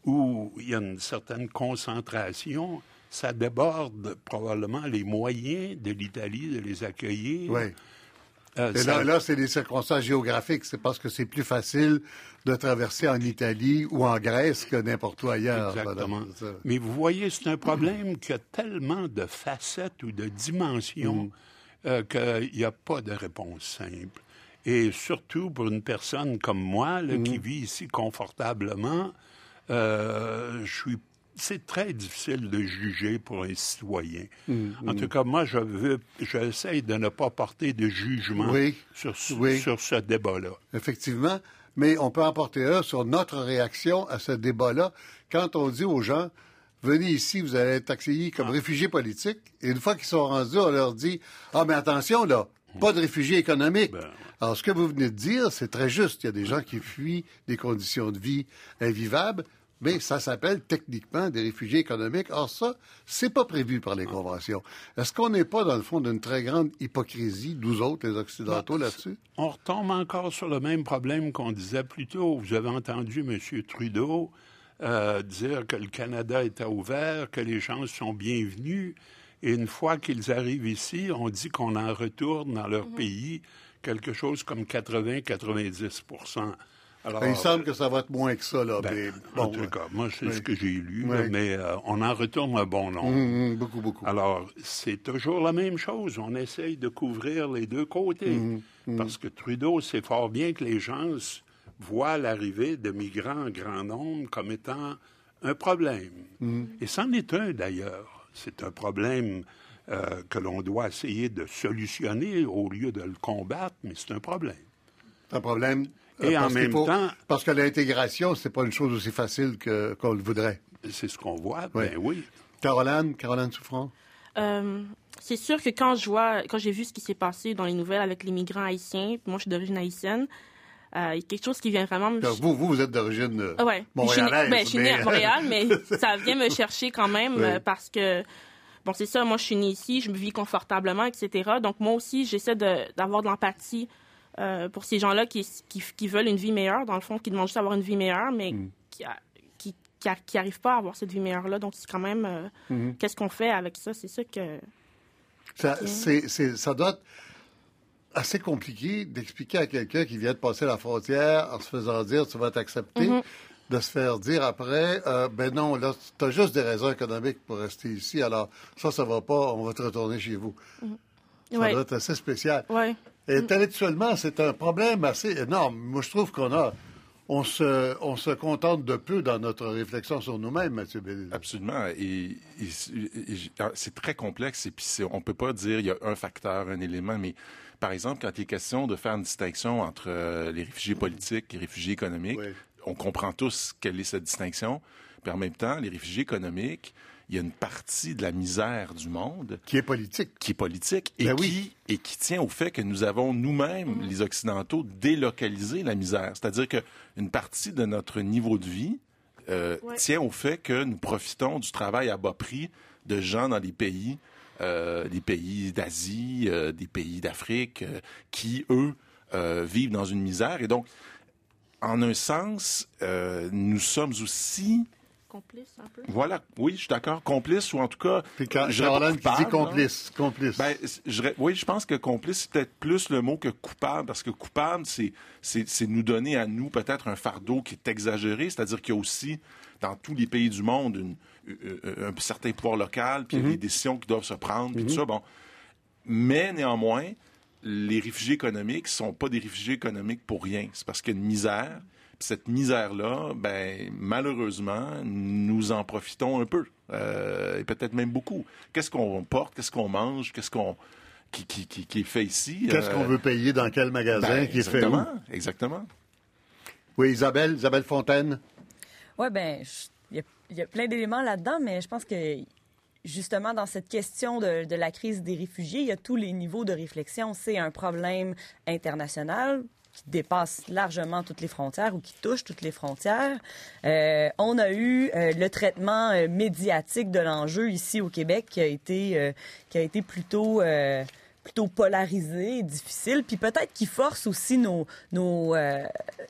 où il y a une certaine concentration. Ça déborde probablement les moyens de l'Italie de les accueillir. Oui. Euh, Et là, là c'est des circonstances géographiques. C'est parce que c'est plus facile de traverser en Italie ou en Grèce que n'importe où ailleurs. Exactement. Mais vous voyez, c'est un problème qui a tellement de facettes ou de dimensions mm. euh, qu'il n'y a pas de réponse simple. Et surtout pour une personne comme moi, là, mm. qui vit ici confortablement, euh, je suis c'est très difficile de juger pour un citoyen. Mm, en tout cas, moi, je veux, j'essaie de ne pas porter de jugement sur, sur ce débat-là. Effectivement, mais on peut en porter un sur notre réaction à ce débat-là quand on dit aux gens venez ici, vous allez être accueillis comme ah. réfugiés politiques. Et une fois qu'ils sont rendus, on leur dit ah mais attention là, pas de réfugiés économiques. Ben, Alors ce que vous venez de dire, c'est très juste. Il y a des gens qui fuient des conditions de vie invivables mais ça s'appelle techniquement des réfugiés économiques. Or, ça, c'est pas prévu par les conventions. Est-ce qu'on n'est pas, dans le fond, d'une très grande hypocrisie, nous autres, les Occidentaux, bah, là-dessus? On retombe encore sur le même problème qu'on disait plus tôt. Vous avez entendu M. Trudeau euh, dire que le Canada était ouvert, que les gens sont bienvenus. Et une fois qu'ils arrivent ici, on dit qu'on en retourne dans leur mm-hmm. pays quelque chose comme 80-90 alors, il semble que ça va être moins que ça, là. Ben, en tout cas, moi, c'est ce que j'ai lu, mais euh, on en retourne un bon nombre. Hum, hum, beaucoup, beaucoup. Alors, c'est toujours la même chose. On essaye de couvrir les deux côtés. Hum, parce que Trudeau sait fort bien que les gens voient l'arrivée de migrants en grand nombre comme étant un problème. Et c'en est un, d'ailleurs. C'est un problème euh, que l'on doit essayer de solutionner au lieu de le combattre, mais c'est un problème. C'est un problème et en même temps. Parce que l'intégration, c'est pas une chose aussi facile qu'on le voudrait. C'est ce qu'on voit, ben oui. Caroline, Caroline Souffrant? Euh, c'est sûr que quand je vois, quand j'ai vu ce qui s'est passé dans les nouvelles avec les migrants haïtiens, moi je suis d'origine haïtienne, euh, il y a quelque chose qui vient vraiment me... Vous, vous, vous êtes d'origine euh, ouais. montréalaise. Ben, je suis née à Montréal, mais [laughs] ça vient me chercher quand même parce que, bon, c'est ça, moi je suis née ici, je me vis confortablement, etc. Donc moi aussi, j'essaie d'avoir de l'empathie euh, pour ces gens-là qui, qui, veulent une vie meilleure, dans le fond, qui demandent juste avoir une vie meilleure, mais mm. qui, qui, n'arrivent pas à avoir cette vie meilleure-là. Donc, c'est quand même, euh, mm-hmm. qu'est-ce qu'on fait avec ça? C'est ça que... Ça, c'est, ça doit être assez compliqué d'expliquer à quelqu'un qui vient de passer la frontière en se faisant dire tu vas t'accepter, mm-hmm. de se faire dire après euh, ben non, là, tu as juste des raisons économiques pour rester ici, alors ça, ça va pas, on va te retourner chez vous. Mm-hmm. Ça doit être assez spécial. Ouais. Intellectuellement, c'est un problème assez énorme. Moi, je trouve qu'on a. On se, on se contente de peu dans notre réflexion sur nous-mêmes, Mathieu Bellil. Absolument. Et, ah, c'est très complexe. Et puis, on ne peut pas dire il y a un facteur, un élément. Mais, par exemple, quand il est question de faire une distinction entre euh, les réfugiés politiques et les réfugiés économiques, on comprend tous quelle est cette distinction. Puis, en même temps, les réfugiés économiques, il y a une partie de la misère du monde qui est politique, qui est politique et ben qui et qui tient au fait que nous avons nous-mêmes, les occidentaux, délocalisé la misère. C'est-à-dire que une partie de notre niveau de vie euh, tient au fait que nous profitons du travail à bas prix de gens dans les pays, euh, des pays d'Asie, euh, des pays d'Afrique, qui eux vivent dans une misère. Et donc, en un sens, nous sommes aussi complice un peu? Voilà, oui, je suis d'accord, complice ou en tout cas. Puis quand Jordan dit complice, complice. Ben, oui, je pense que complice c'est peut-être plus le mot que coupable parce que coupable c'est c'est nous donner à nous peut-être un fardeau qui est exagéré, c'est-à-dire qu'il y a aussi dans tous les pays du monde une, un certain pouvoir local, puis il y a mm-hmm. des décisions qui doivent se prendre, puis tout mm-hmm. ça. Bon, mais néanmoins, les réfugiés économiques sont pas des réfugiés économiques pour rien. C'est parce qu'il y a une misère cette misère-là, ben, malheureusement, nous en profitons un peu, euh, et peut-être même beaucoup. Qu'est-ce qu'on porte, qu'est-ce qu'on mange, qu'est-ce qu'on qui, qui, qui, est fait ici. Qu'est-ce qu'on euh, veut payer dans quel magasin ben, qui est fait où? Exactement. Oui, Isabelle, Isabelle Fontaine. Oui, ben, il y, a plein d'éléments là-dedans, mais je pense que justement, dans cette question de, de, la crise des réfugiés, il y a tous les niveaux de réflexion. C'est un problème international qui dépasse largement toutes les frontières ou qui touche toutes les frontières. Euh, on a eu euh, le traitement euh, médiatique de l'enjeu ici au Québec qui a été, qui a été plutôt plutôt polarisé difficile, puis peut-être qui force aussi nos, nos,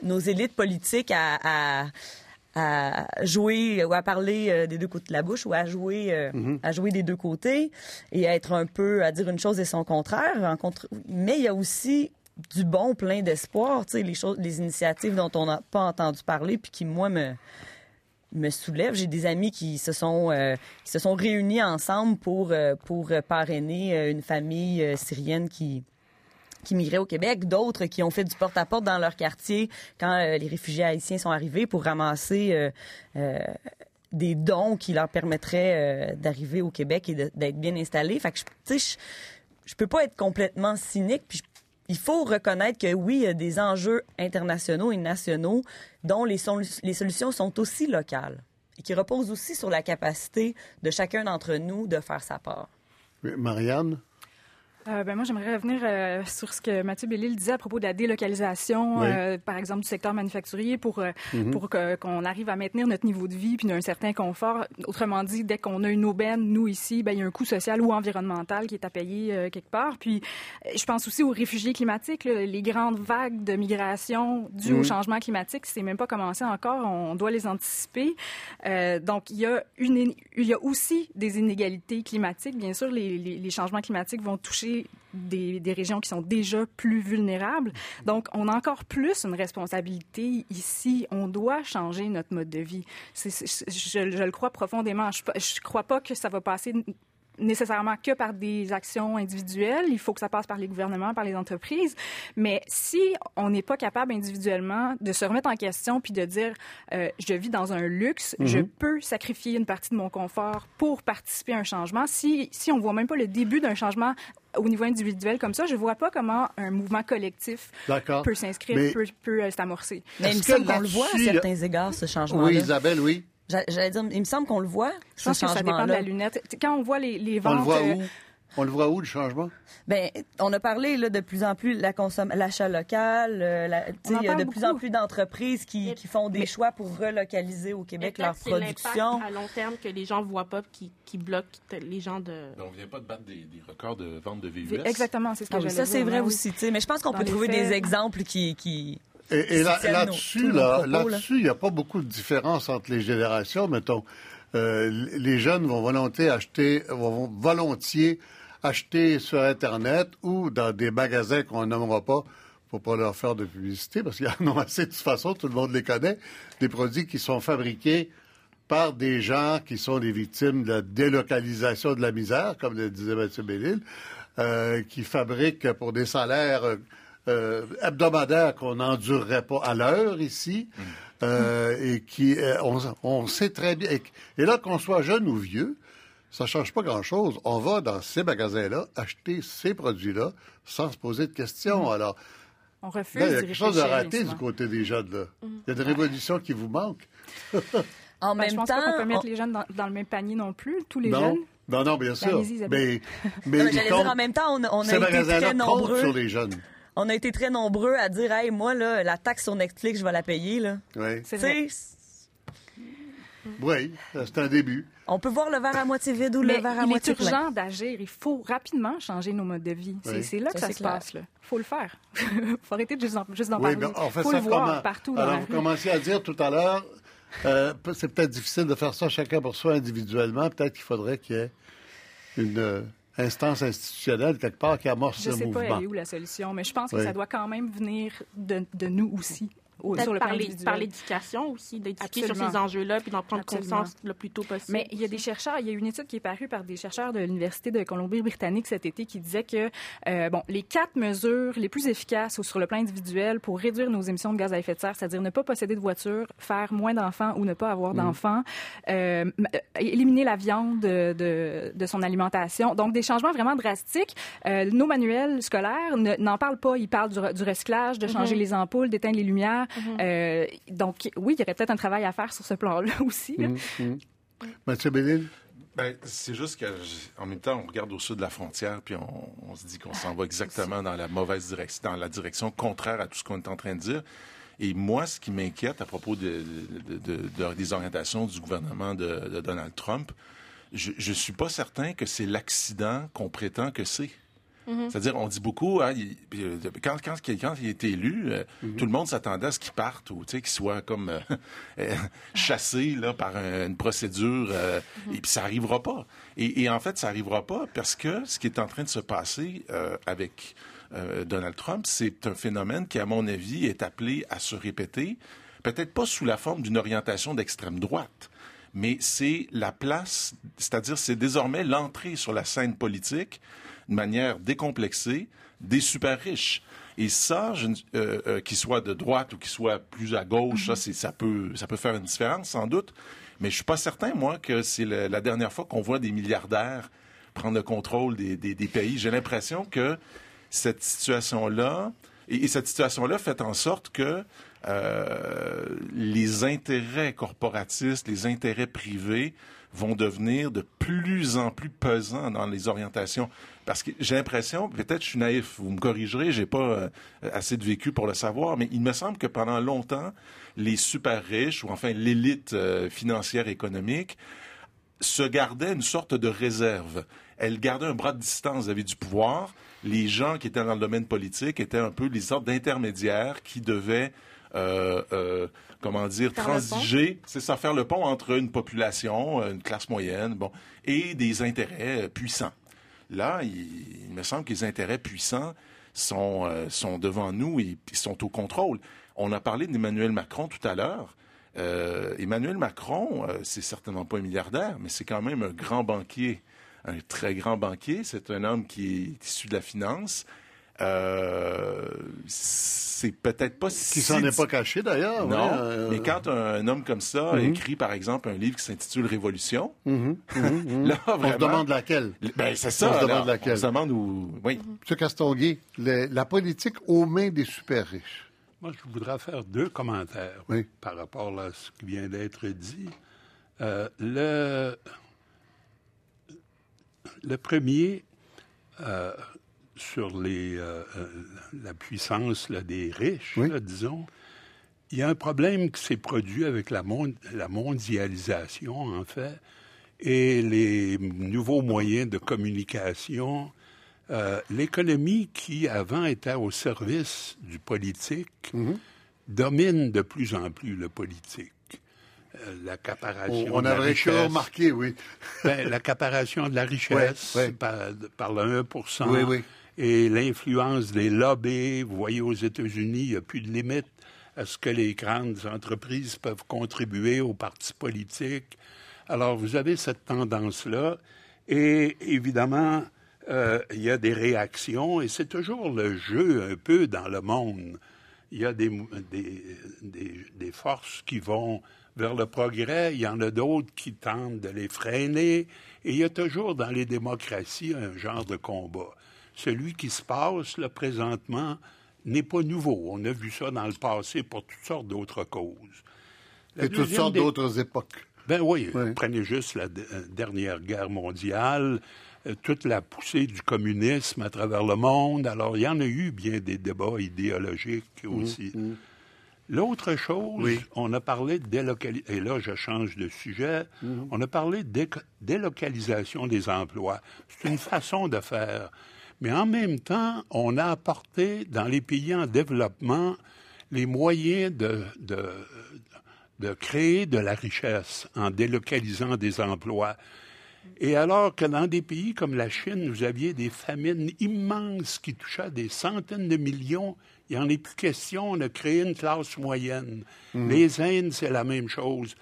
nos élites politiques à, à à jouer ou à parler des deux côtés de la bouche ou à jouer mm-hmm. à jouer des deux côtés et à être un peu à dire une chose et son contraire mais il y a aussi du bon, plein d'espoir, tu sais, les choses, les initiatives dont on n'a pas entendu parler, puis qui, moi, me, me soulèvent. J'ai des amis qui se sont, euh, qui se sont réunis ensemble pour, euh, pour parrainer euh, une famille syrienne qui, qui au Québec, d'autres qui ont fait du porte-à-porte dans leur quartier quand les réfugiés haïtiens sont arrivés pour ramasser des dons qui leur permettraient d'arriver au Québec et d'être bien installés. Fait que, tu sais, je, je peux pas être complètement cynique, puis je il faut reconnaître que oui, il y a des enjeux internationaux et nationaux dont les, les solutions sont aussi locales et qui reposent aussi sur la capacité de chacun d'entre nous de faire sa part. Marianne? Euh, ben moi, j'aimerais revenir euh, sur ce que Mathieu Bellil disait à propos de la délocalisation, euh, par exemple, du secteur manufacturier pour, mm-hmm. pour qu'on arrive à maintenir notre niveau de vie puis un certain confort. Autrement dit, dès qu'on a une aubaine, nous ici, ben, il y a un coût social ou environnemental qui est à payer quelque part. Puis, je pense aussi aux réfugiés climatiques, les grandes vagues de migration dues au mm-hmm. changement climatique, c'est même pas commencé encore. On doit les anticiper. donc, il y, a une, il y a aussi des inégalités climatiques. Bien sûr, les, les, les changements climatiques vont toucher des, régions qui sont déjà plus vulnérables. Donc, on a encore plus une responsabilité ici. On doit changer notre mode de vie. je, le crois profondément. Je ne crois pas que ça va passer nécessairement que par des actions individuelles. Il faut que ça passe par les gouvernements, par les entreprises. Mais si on n'est pas capable individuellement de se remettre en question puis de dire euh, je vis dans un luxe, je mhm. peux sacrifier une partie de mon confort pour participer à un changement. Si si on voit même pas le début d'un changement au niveau individuel comme ça, je vois pas comment un mouvement collectif peut s'inscrire, peut, peut euh, s'amorcer. Mais il me semble qu'on le voit à certains égards, ce changement-là. Oui, Isabelle, oui. J'allais dire, il me semble qu'on le voit. Je pense que ça dépend de la lunette. Quand on voit les, les ventes. On le voit où? On le voit où, le changement? Ben, on a parlé là, de plus en plus de l'achat local. Euh, il y a de plus en plus d'entreprises qui, qui, font des choix pour relocaliser au Québec leur production. à long terme que les gens voient pas qui, qui bloquent les gens de... on ne vient pas de battre des, records de vente de VUS. Exactement, c'est ce que ah, Ça, c'est vrai aussi. Mais je pense qu'on peut trouver des exemples qui... qui et, là-dessus, là, là-dessus, il n'y a pas beaucoup de différence entre les générations. Mettons, euh, les jeunes vont volontiers acheter, vont volontiers acheter sur Internet ou dans des magasins qu'on nommera pas pour pas leur faire de publicité, parce qu'il y en a [laughs] assez de toute façon, tout le monde les connaît, des produits qui sont fabriqués par des gens qui sont des victimes de la délocalisation de la misère, comme le disait Mathieu Bellil, euh, qui fabriquent pour des salaires euh, hebdomadaires qu'on n'endurerait pas à l'heure ici, mm. euh, et qui, on, on, sait très bien, et là qu'on soit jeune ou vieux, ça change pas grand-chose. On va dans ces magasins-là acheter ces produits-là sans se poser de questions. Mm. Alors, on refuse il y a quelque chose de raté du côté des jeunes. Là. Mm. Il y a des révolutions qui vous manquent. en ben, même je pense temps, pas qu'on peut mettre les jeunes dans, le même panier non plus, tous les jeunes. Non, non, bien sûr. Mais, [laughs] mais j'allais dire, en même temps, on, on a été très nombreux. sur les jeunes. On a été très nombreux à dire, hey, moi, là, la taxe sur Netflix, je vais la payer. Là. Oui. C'est Oui, c'est un début. On peut voir le verre à moitié vide ou le verre à moitié plein. Il est urgent d'agir. Il faut rapidement changer nos modes de vie. C'est là que ça, se passe. Il faut le faire. Il [laughs] faut arrêter de juste d'en juste parler. Il faut le voir partout Alors, vous commenciez à dire tout à l'heure, euh, c'est peut-être difficile de faire ça chacun pour soi individuellement. Peut-être qu'il faudrait qu'il y ait une euh, instance institutionnelle quelque part qui amorce ce mouvement. Je ne sais pas où la solution, mais je pense que ça doit quand même venir de, de nous aussi sur le par l'éducation aussi, d'éduquer sur ces enjeux-là, puis d'en prendre conscience le plus tôt possible. Mais il y a des chercheurs, il y a une étude qui est parue par des chercheurs de l'Université de Colombie-Britannique cet été qui disait que euh, bon, les quatre mesures les plus efficaces sur le plan individuel pour réduire nos émissions de gaz à effet de serre, c'est-à-dire ne pas posséder de voiture, faire moins d'enfants ou ne pas avoir mm. d'enfants, euh, euh, éliminer la viande de, de, son alimentation. Donc, des changements vraiment drastiques. nos manuels scolaires n'en parlent pas. Ils parlent du, du recyclage, de changer mm-hmm. les ampoules, d'éteindre les lumières. Mhm. Euh, donc, oui, il y aurait peut-être un travail à faire sur ce plan-là [laughs] aussi. Mhm, mhm. Mathieu Bénil? Ben, c'est juste qu'en même temps, on regarde au sud de la frontière, puis on, se dit qu'on s'en va [laughs] exactement dans la mauvaise direction, dans la direction contraire à tout ce qu'on est en train de dire. Et moi, ce qui m'inquiète à propos de, des orientations du gouvernement de, Donald Trump, je ne suis pas certain que c'est l'accident qu'on prétend que c'est. Mm-hmm. C'est-à-dire, on dit beaucoup, hein, euh, quand, quand, quand, il est élu, euh, mm-hmm. tout le monde s'attendait à ce qu'il parte ou qu'il soit comme euh, [laughs] chassé là, par une procédure, mm-hmm. et puis ça n'arrivera pas. Et, en fait, ça n'arrivera pas parce que ce qui est en train de se passer avec Donald Trump, c'est un phénomène qui, à mon avis, est appelé à se répéter, peut-être pas sous la forme d'une orientation d'extrême droite, mais c'est la place, c'est-à-dire c'est désormais l'entrée sur la scène politique manière décomplexée des super riches. Et ça, euh, euh, qu'il soit de droite ou qu'il soit plus à gauche, ça, ça, peut, ça peut faire une différence, sans doute. Mais je suis pas certain, moi, que c'est la dernière fois qu'on voit des milliardaires prendre le contrôle des, pays. J'ai l'impression que cette situation-là, et, cette situation-là fait en sorte que euh, les intérêts corporatistes, les intérêts privés vont devenir de plus en plus pesants dans les orientations. Parce que j'ai l'impression, peut-être je suis naïf, vous me corrigerez, j'ai pas euh, assez de vécu pour le savoir, mais il me semble que pendant longtemps, les super riches, ou enfin l'élite euh, financière économique, se gardaient une sorte de réserve. Elle gardait un bras de distance vis-à-vis du pouvoir. Les gens qui étaient dans le domaine politique étaient un peu les sortes d'intermédiaires qui devaient euh, euh, comment dire, transiger, c'est ça, faire le pont entre une population, une classe moyenne, bon, et des intérêts puissants. Là, il, me semble que les intérêts puissants sont, euh, devant nous et sont au contrôle. On a parlé d'Emmanuel Macron tout à l'heure. Euh, Emmanuel Macron, euh, c'est certainement pas un milliardaire, mais c'est quand même un grand banquier, un très grand banquier. C'est un homme qui est issu de la finance. Euh, c'est peut-être pas si... Qui s'en est pas caché d'ailleurs. Non, euh, mais quand un, homme comme ça mhm. écrit, par exemple, un livre qui s'intitule Révolution, mhm, mhm, [laughs] là, vraiment, on se demande laquelle. Ben, c'est ça. On se demande laquelle. On se demande où... Oui. M. Castonguay, la politique aux mains des super riches. Moi, je voudrais faire deux commentaires par rapport à ce qui vient d'être dit. Euh, le, le premier, euh, sur les, euh, euh, la puissance des riches, disons, il y a un problème qui s'est produit avec la, la mondialisation, en fait, et les nouveaux moyens de communication. Euh, l'économie qui, avant, était au service du politique, mm-hmm. domine de plus en plus le politique. L'accaparation on, on a remarqué, oui. ben, L'accaparation de la richesse par, par, le 1 oui, oui et l'influence des lobbies. Vous voyez, aux États-Unis, il n'y a plus de limite à ce que les grandes entreprises peuvent contribuer aux partis politiques. Alors, vous avez cette tendance-là. Et évidemment, euh, il y a des réactions, et c'est toujours le jeu un peu dans le monde. Il y a des, des, des, forces qui vont vers le progrès, il y en a d'autres qui tentent de les freiner, et il y a toujours dans les démocraties un genre de combat celui qui se passe là, présentement n'est pas nouveau. On a vu ça dans le passé pour toutes sortes d'autres causes. Et toutes sortes d'autres époques. Ben oui, prenez juste la euh, dernière guerre mondiale, euh, toute la poussée du communisme à travers le monde. Alors, il y en a eu bien des débats idéologiques mmh, aussi. Mmh. L'autre chose, on a parlé de délocalisation, et là je change de sujet, mmh. on a parlé de délocalisation des emplois. C'est une façon de faire. Mais en même temps, on a apporté dans les pays en développement les moyens de, de, de créer de la richesse en délocalisant des emplois. Et alors que dans des pays comme la Chine, vous aviez des famines immenses qui touchaient des centaines de millions, il n'y en est plus question, on a créé une classe moyenne. Mmh. Les Indes, c'est la même chose.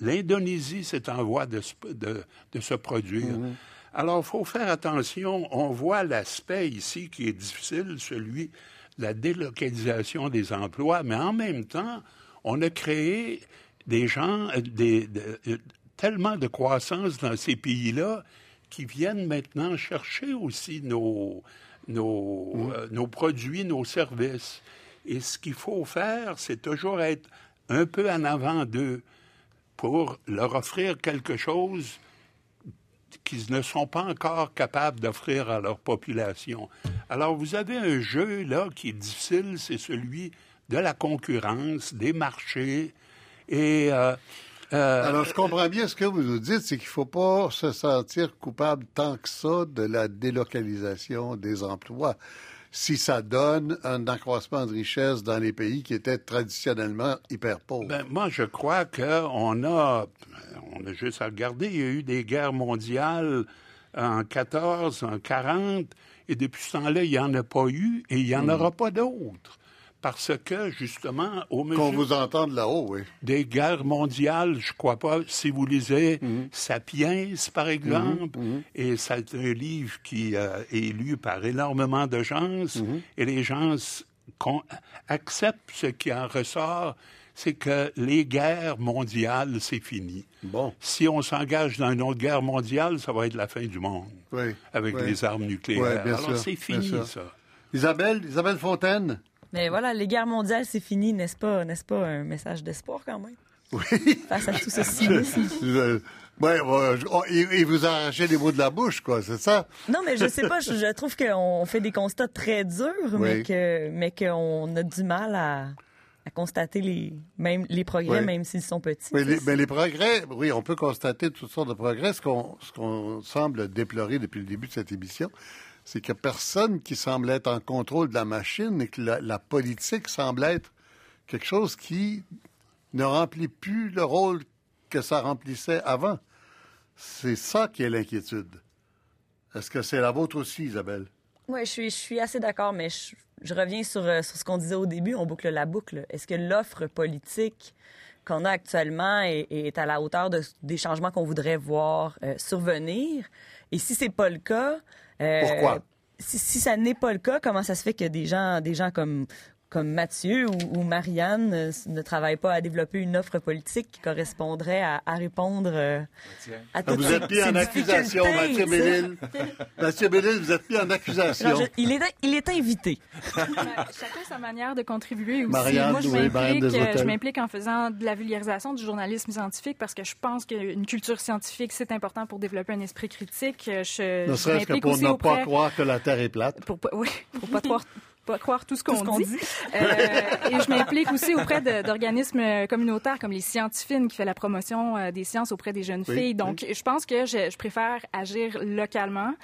L'Indonésie, c'est en voie de, de, de se produire. Mmh. Alors, il faut faire attention. On voit l'aspect ici qui est difficile, celui de la délocalisation des emplois, mais en même temps, on a créé des gens, euh, des, euh, tellement de croissance dans ces pays-là qui viennent maintenant chercher aussi nos, nos, mmh. euh, nos produits, nos services. Et ce qu'il faut faire, c'est toujours être un peu en avant d'eux pour leur offrir quelque chose qu'ils ne sont pas encore capables d'offrir à leur population. Alors, vous avez un jeu, là, qui est difficile, c'est celui de la concurrence, des marchés, et... Euh, euh, Alors, je comprends bien ce que vous nous dites, c'est qu'il ne faut pas se sentir coupable tant que ça de la délocalisation des emplois si ça donne un accroissement de richesse dans les pays qui étaient traditionnellement hyper pauvres? Ben, moi, je crois qu'on a, on a juste à regarder, il y a eu des guerres mondiales en 14, en 40, et depuis ce temps-là, il n'y en a pas eu et il n'y en hmm. aura pas d'autres parce que, justement, au mesure... Qu'on vous entende là-haut, oui. Des guerres mondiales, je crois pas, si vous lisez mhm. Sapiens, par exemple, mhm, mhm. et c'est un livre qui euh, est lu par énormément de gens, et les gens acceptent ce qui en ressort, c'est que les guerres mondiales, c'est fini. Bon. Si on s'engage dans une autre guerre mondiale, ça va être la fin du monde. Oui. Avec les armes nucléaires. Alors, c'est fini, ça. Isabelle, Isabelle Fontaine, mais voilà, les guerres mondiales, c'est fini, n'est-ce pas, n'est-ce pas un message d'espoir quand même? Oui. Face à tout ce cynisme. Oui, oh, il, vous arrachait les mots de la bouche, quoi, c'est ça? Non, mais je sais pas, je, trouve qu'on fait des constats très durs, mais que mais qu'on a du mal à, constater les, même, les progrès, même s'ils sont petits. Mais les, mais les, progrès, oui, on peut constater toutes sortes de progrès. Ce qu'on, ce qu'on semble déplorer depuis le début de cette émission, c'est a personne qui semble être en contrôle de la machine et que la, politique semble être quelque chose qui ne remplit plus le rôle que ça remplissait avant. C'est ça qui est l'inquiétude. Est-ce que c'est la vôtre aussi, Isabelle? Oui, je suis, je suis assez d'accord, mais je, reviens sur, euh, sur ce qu'on disait au début, on boucle la boucle. Est-ce que l'offre politique qu'on a actuellement est, à la hauteur des changements qu'on voudrait voir euh, survenir? Et si c'est pas le cas, Pourquoi? Si, si, ça n'est pas le cas, comment ça se fait que des gens, des gens comme comme Mathieu ou, Marianne euh, ne travaillent pas à développer une offre politique qui correspondrait à, répondre euh, à ah, toutes Vous êtes mis [laughs] en accusation, Mathieu Bellil. Mathieu Bellil, vous êtes mis en accusation. il, est, il est invité. Chacun sa manière de contribuer aussi. Marianne, Moi, je m'implique en faisant de la vulgarisation du journalisme scientifique parce que je pense qu'une culture scientifique, c'est important pour développer un esprit critique. Je, ne serait-ce que pour ne pas croire que la Terre est plate. Pour, oui, pour pas croire pas croire tout ce qu'on dit. Euh, et je m'implique aussi auprès d'organismes communautaires comme les Scientifines qui fait la promotion euh, des sciences auprès des jeunes filles. Donc, je pense que je, je préfère agir localement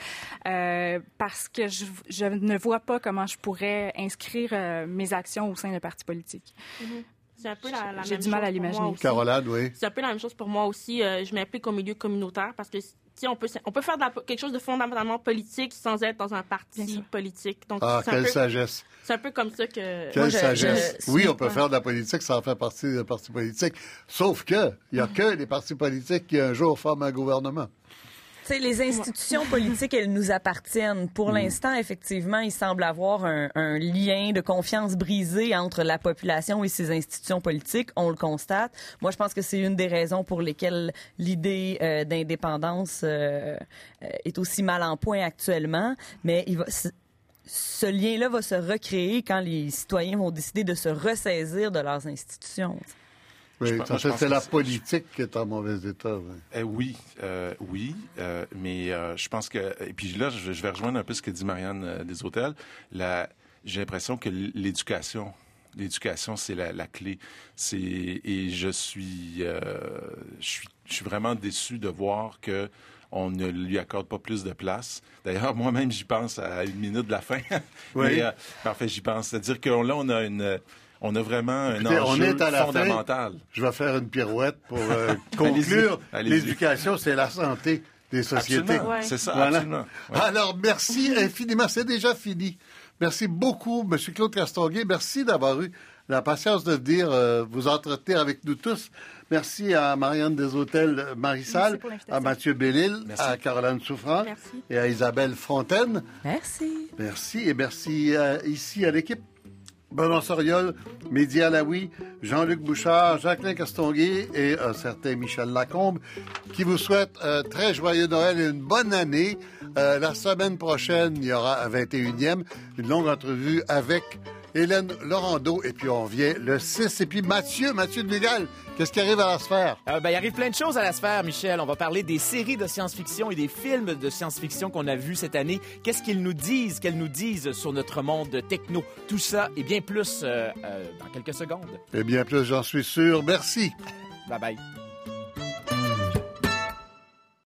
euh, parce que je, je, ne vois pas comment je pourrais inscrire euh, mes actions au sein d'un parti politique. Mm-hmm. C'est un peu la, la J'ai du mal à l'imaginer. Caroline, oui. C'est un peu la même chose pour moi aussi. je m'implique au milieu communautaire parce que on peut, on peut faire quelque chose de fondamentalement politique sans être dans un parti politique. Donc, ah, quelle sagesse. C'est un peu comme ça que... Quelle sagesse. oui, on peut faire de la politique sans faire partie d'un parti politique. Sauf que, il n'y a que les partis politiques qui un jour forment un gouvernement les institutions politiques, elles nous appartiennent. Pour mm. l'instant, effectivement, il semble avoir un, lien de confiance brisé entre la population et ses institutions politiques. On le constate. Moi, je pense que c'est une des raisons pour lesquelles l'idée euh, d'indépendance euh, est aussi mal en point actuellement. Mais il va, ce lien-là va se recréer quand les citoyens vont décider de se ressaisir de leurs institutions. Oui, c'est la politique qui est en mauvais état. Oui, eh oui, euh, oui euh, mais euh, je pense que... Et puis là, je, vais rejoindre un peu ce que dit Marianne des hôtels. J'ai l'impression que l'éducation, l'éducation, c'est la, clé. C'est et je suis, je suis, je suis vraiment déçu de voir que on ne lui accorde pas plus de place. D'ailleurs, [laughs] moi-même, j'y pense à une minute de la fin. [laughs] Oui. parfait, j'y pense. C'est-à-dire que là, on a une on a vraiment un enjeu fondamental. je vais faire une pirouette pour euh, [laughs] conclure. L'éducation, c'est la santé des sociétés. C'est ça, absolument. Alors, merci infiniment. C'est déjà fini. Merci beaucoup, M. Claude Castonguay. Merci d'avoir eu la patience de dire euh, vous entretenir avec nous tous. Merci à Marianne Deshôtels Marissal, à Mathieu Bellil, à Caroline Souffrant et à Isabelle Fontaine. Merci. Merci et merci euh, ici à l'équipe Benoît Soriol, Mehdi Alaoui, Jean-Luc Bouchard, Jacqueline Castonguay et un certain Michel Lacombe qui vous souhaitent un très joyeux Noël et une bonne année. Euh, la semaine prochaine, il y aura un 21e, une longue entrevue avec Hélène Laurando, et puis on revient le 6. Et puis Mathieu, Mathieu de Miguel, qu'est-ce qui arrive à la sphère? Euh, ben, il arrive plein de choses à la sphère, Michel. On va parler des séries de science-fiction et des films de science-fiction qu'on a vus cette année. Qu'est-ce qu'ils nous disent, qu'elles nous disent sur notre monde techno? Tout ça et bien plus euh, euh, dans quelques secondes. Et bien plus, j'en suis sûr. Merci. Bye bye.